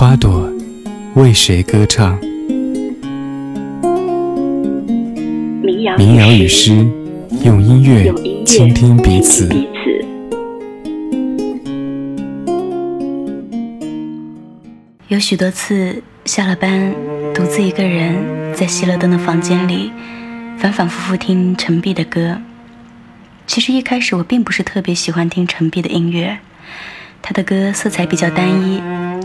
花朵为谁歌唱？民谣与诗，用音乐倾听彼此。有许多次下了班，独自一个人在熄了灯的房间里，反反复复听陈碧的歌。其实一开始我并不是特别喜欢听陈碧的音乐，他的歌色彩比较单一，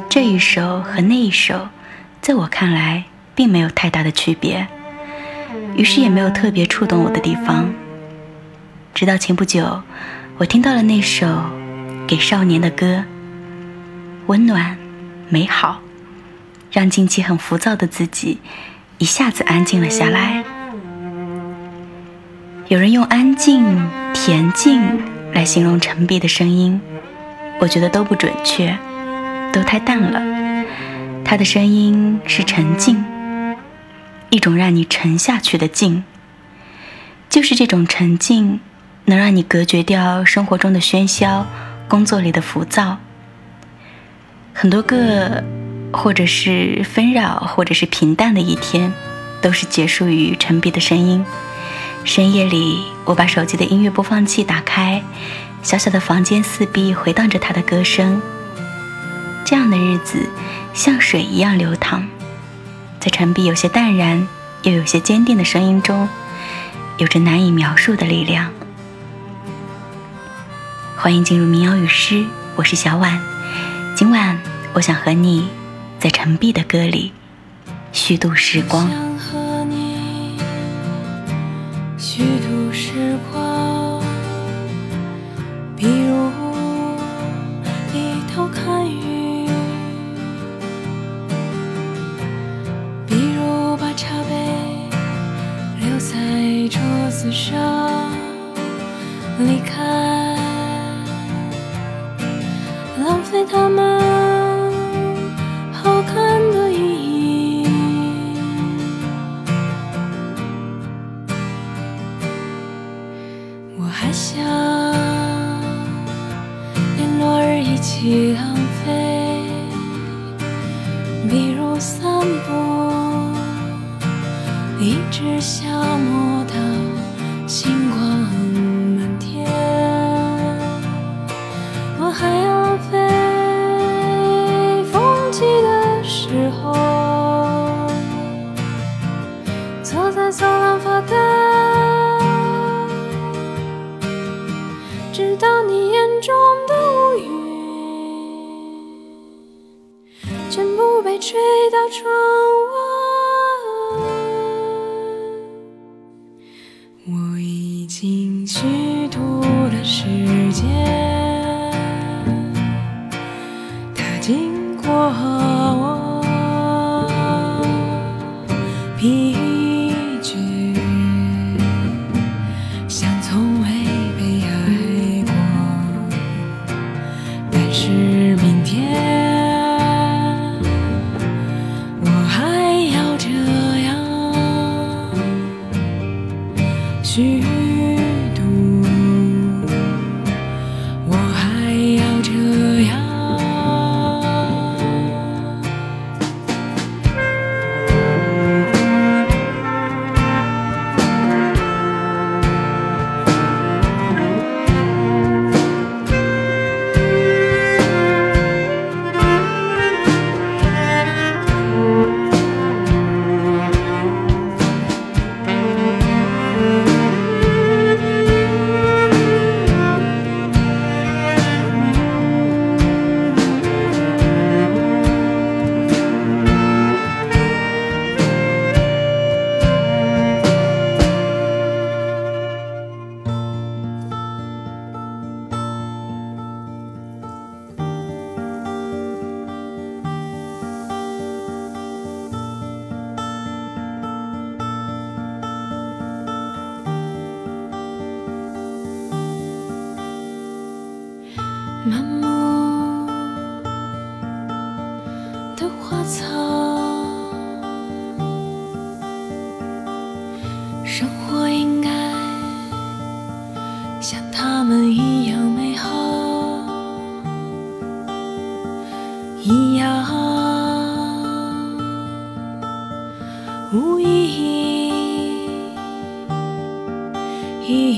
这一首和那一首，在我看来并没有太大的区别，于是也没有特别触动我的地方。直到前不久，我听到了那首《给少年的歌》，温暖。美好，让近期很浮躁的自己一下子安静了下来。有人用安静、恬静来形容陈碧的声音，我觉得都不准确，都太淡了。他的声音是沉静，一种让你沉下去的静。就是这种沉静，能让你隔绝掉生活中的喧嚣，工作里的浮躁。很多个，或者是纷扰，或者是平淡的一天，都是结束于陈碧的声音。深夜里，我把手机的音乐播放器打开，小小的房间四壁回荡着他的歌声。这样的日子，像水一样流淌，在陈碧有些淡然，又有些坚定的声音中，有着难以描述的力量。欢迎进入民谣与诗，我是小婉。今晚，我想和你在陈碧的歌里虚度时光。他们。经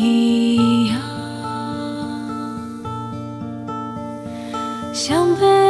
过我。像被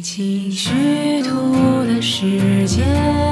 一起虚度的时间。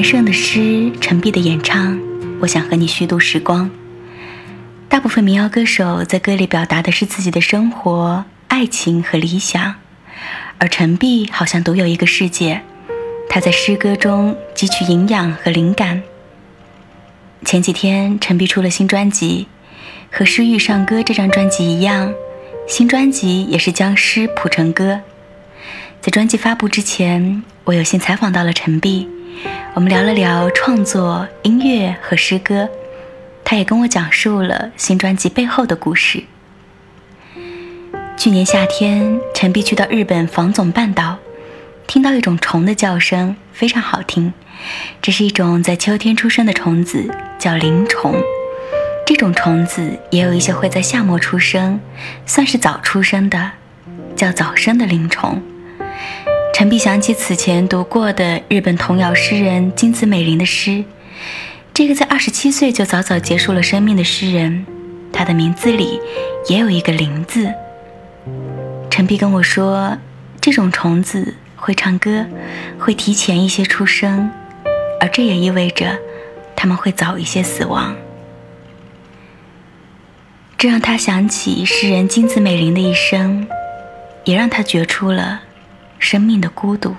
元胜的诗，陈碧的演唱，我想和你虚度时光。大部分民谣歌手在歌里表达的是自己的生活、爱情和理想，而陈碧好像独有一个世界，他在诗歌中汲取营养和灵感。前几天，陈碧出了新专辑，和《诗遇上歌》这张专辑一样，新专辑也是将诗谱成歌。在专辑发布之前，我有幸采访到了陈碧。我们聊了聊创作、音乐和诗歌，他也跟我讲述了新专辑背后的故事。去年夏天，陈碧去到日本房总半岛，听到一种虫的叫声，非常好听。这是一种在秋天出生的虫子，叫灵虫。这种虫子也有一些会在夏末出生，算是早出生的，叫早生的灵虫。陈碧想起此前读过的日本童谣诗人金子美玲的诗，这个在二十七岁就早早结束了生命的诗人，他的名字里也有一个“灵”字，陈碧跟我说，这种虫子会唱歌，会提前一些出生，而这也意味着他们会早一些死亡。这让他想起诗人金子美玲的一生，也让他觉出了生命的孤独。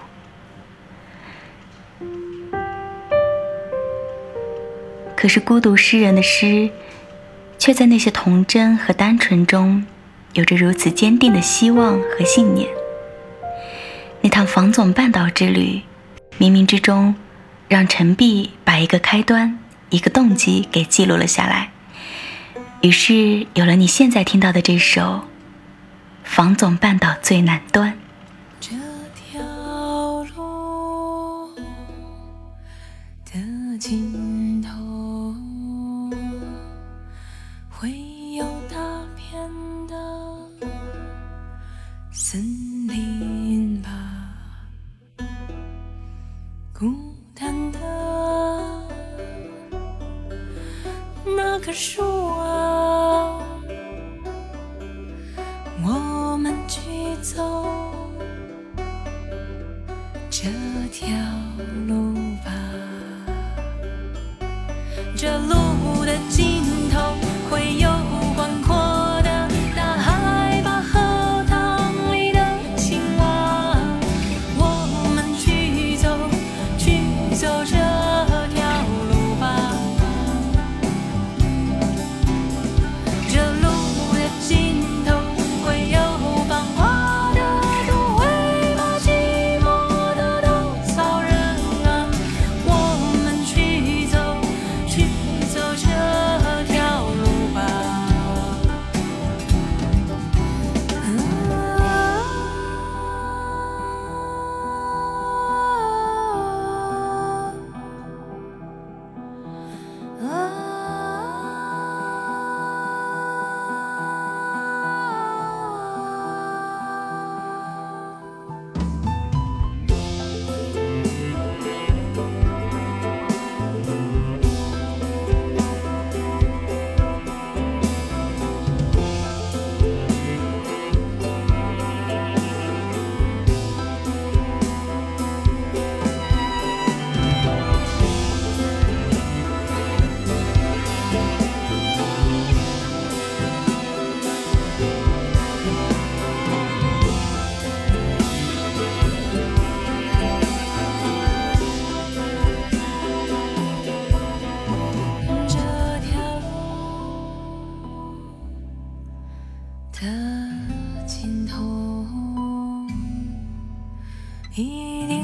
可是，孤独诗人的诗，却在那些童真和单纯中，有着如此坚定的希望和信念。那趟房总半岛之旅，冥冥之中，让陈碧把一个开端、一个动机给记录了下来。于是有了你现在听到的这首《房总半岛最南端》。尽头会有大片的森林吧。孤单的那棵树啊我们去走这条 your Lord. 尽头一定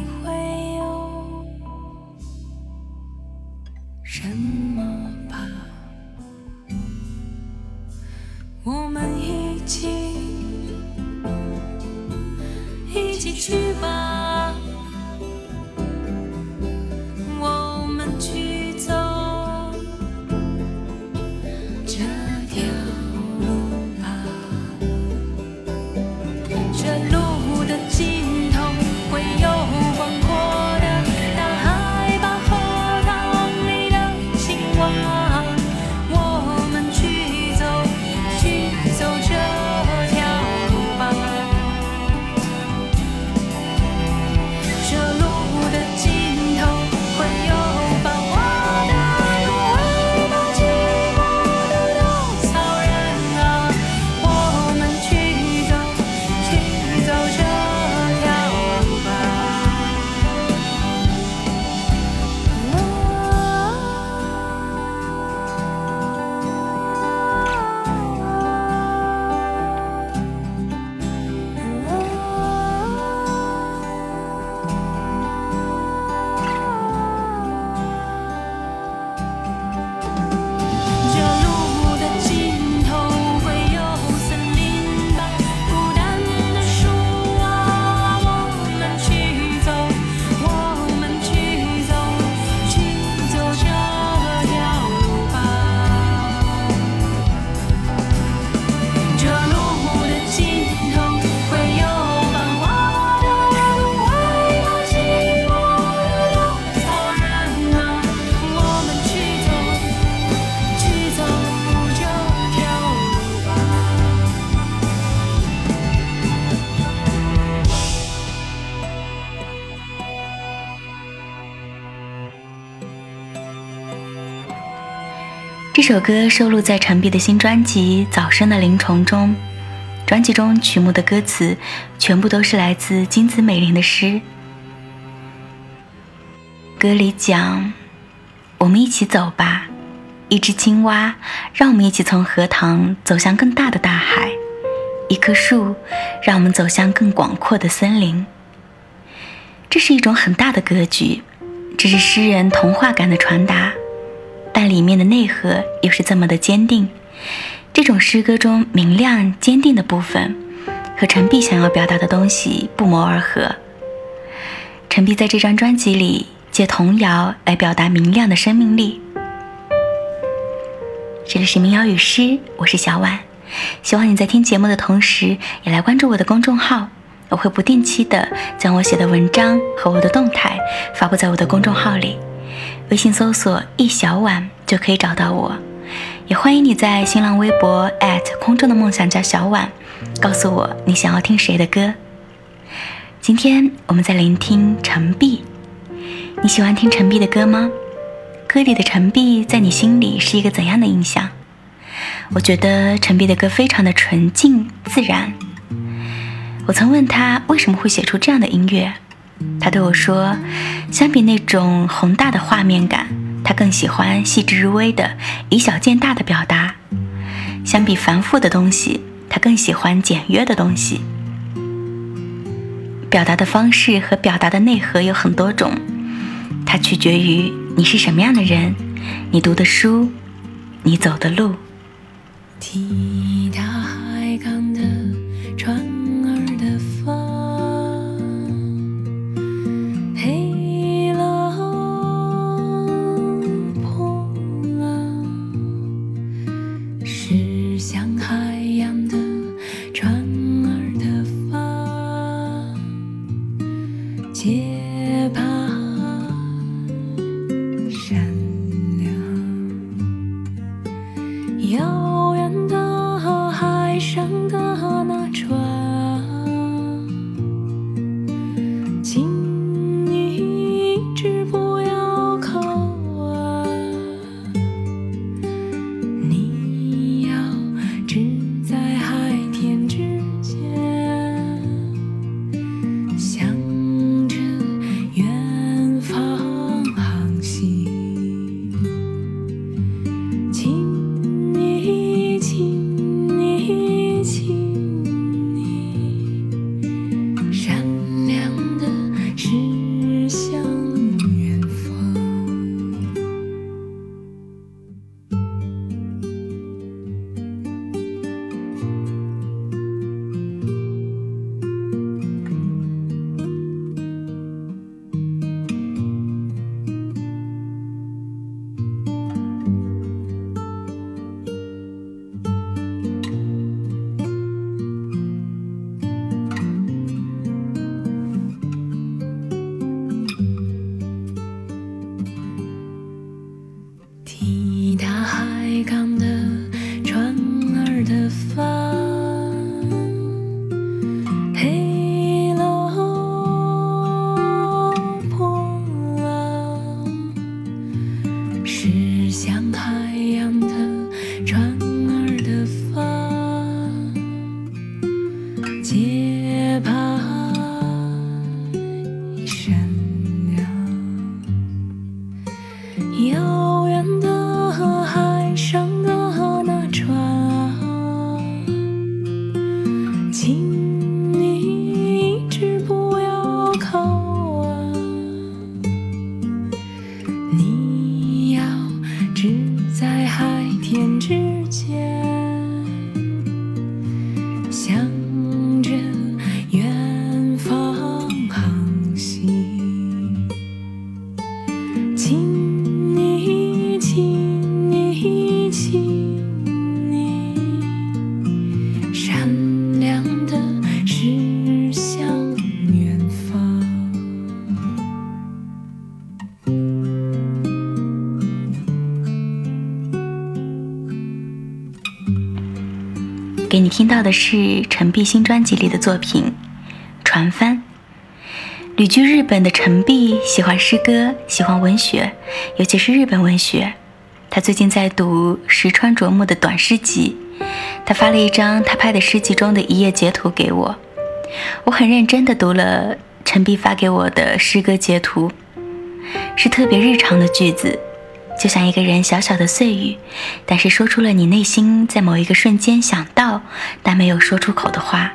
这首歌收录在陈碧的新专辑《早生的灵虫》中。专辑中曲目的歌词全部都是来自金子美玲的诗。歌里讲：“我们一起走吧，一只青蛙，让我们一起从荷塘走向更大的大海；一棵树，让我们走向更广阔的森林。”这是一种很大的格局，这是诗人童话感的传达，但里面的内核又是这么的坚定。这种诗歌中明亮坚定的部分，和陈碧想要表达的东西不谋而合。陈碧在这张专辑里借童谣来表达明亮的生命力。这里是民谣与诗，我是小婉，希望你在听节目的同时，也来关注我的公众号，我会不定期的将我写的文章和我的动态发布在我的公众号里，微信搜索“一小婉”就可以找到我。也欢迎你在新浪微博空中的梦想家小婉，告诉我你想要听谁的歌。今天我们在聆听陈碧，你喜欢听陈碧的歌吗？歌里的陈碧在你心里是一个怎样的印象？我觉得陈碧的歌非常的纯净自然。我曾问他为什么会写出这样的音乐，他对我说，相比那种宏大的画面感。他更喜欢细致入微的以小见大的表达，相比繁复的东西，他更喜欢简约的东西。表达的方式和表达的内核有很多种，它取决于你是什么样的人，你读的书，你走的路。到的是陈碧新专辑里的作品《船帆》。旅居日本的陈碧喜欢诗歌，喜欢文学，尤其是日本文学。他最近在读石川啄木的短诗集，他发了一张他拍的诗集中的一页截图给我，我很认真地读了陈碧发给我的诗歌截图，是特别日常的句子，就像一个人小小的碎语，但是说出了你内心在某一个瞬间想到但没有说出口的话。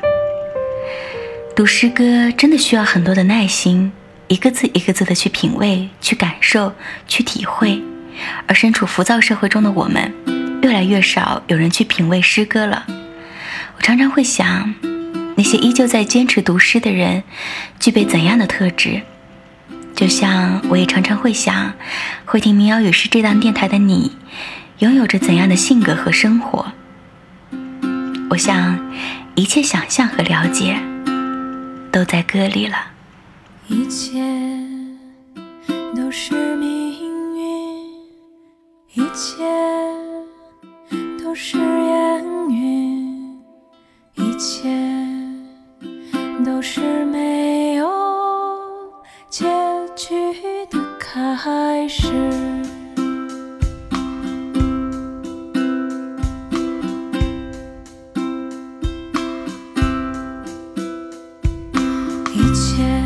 读诗歌真的需要很多的耐心，一个字一个字的去品味、去感受、去体会。而身处浮躁社会中的我们，越来越少有人去品味诗歌了。我常常会想，那些依旧在坚持读诗的人，具备怎样的特质？就像我也常常会想，会听民谣与诗这档电台的你，拥有着怎样的性格和生活？我想，一切想象和了解，都在歌里了。一切都是命运，一切都是烟云，一切都是没有开始。一切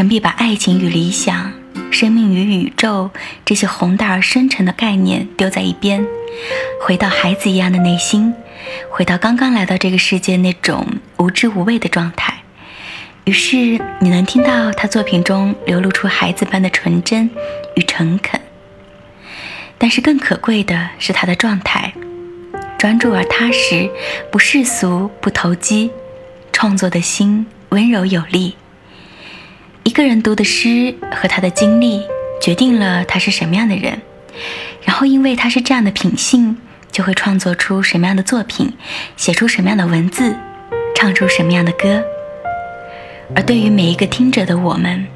陈碧把爱情与理想、生命与宇宙这些宏大而深沉的概念丢在一边，回到孩子一样的内心，回到刚刚来到这个世界那种无知无畏的状态。于是你能听到他作品中流露出孩子般的纯真与诚恳。但是更可贵的是他的状态，专注而踏实，不世俗，不投机，创作的心温柔有力。一个人读的诗和他的经历，决定了他是什么样的人，然后因为他是这样的品性，就会创作出什么样的作品，写出什么样的文字，唱出什么样的歌。而对于每一个听者的我们，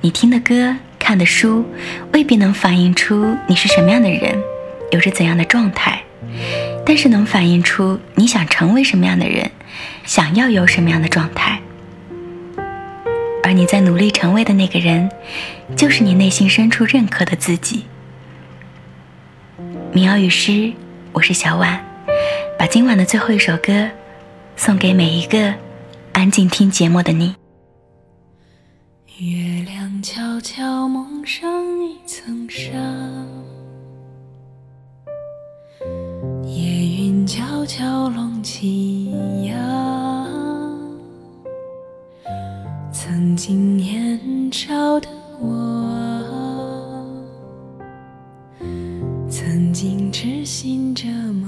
你听的歌、看的书，未必能反映出你是什么样的人，有着怎样的状态，但是能反映出你想成为什么样的人，想要有什么样的状态。而你在努力成为的那个人，就是你内心深处认可的自己。民谣与诗，我是小婉，把今晚的最后一首歌送给每一个安静听节目的你。月亮悄悄蒙上一层纱，夜云悄悄拢起腰。曾经年少的我，曾经痴心这么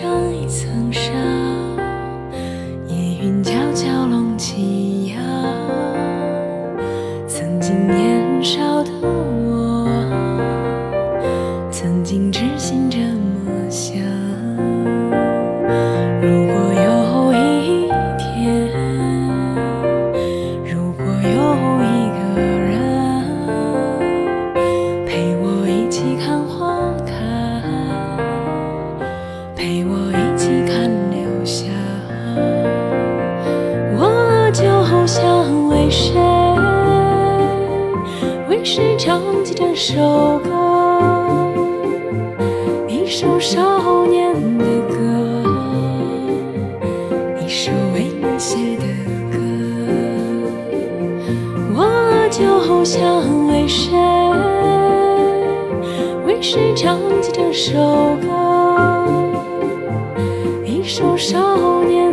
上一层为谁，为谁唱起这首歌，一首少年。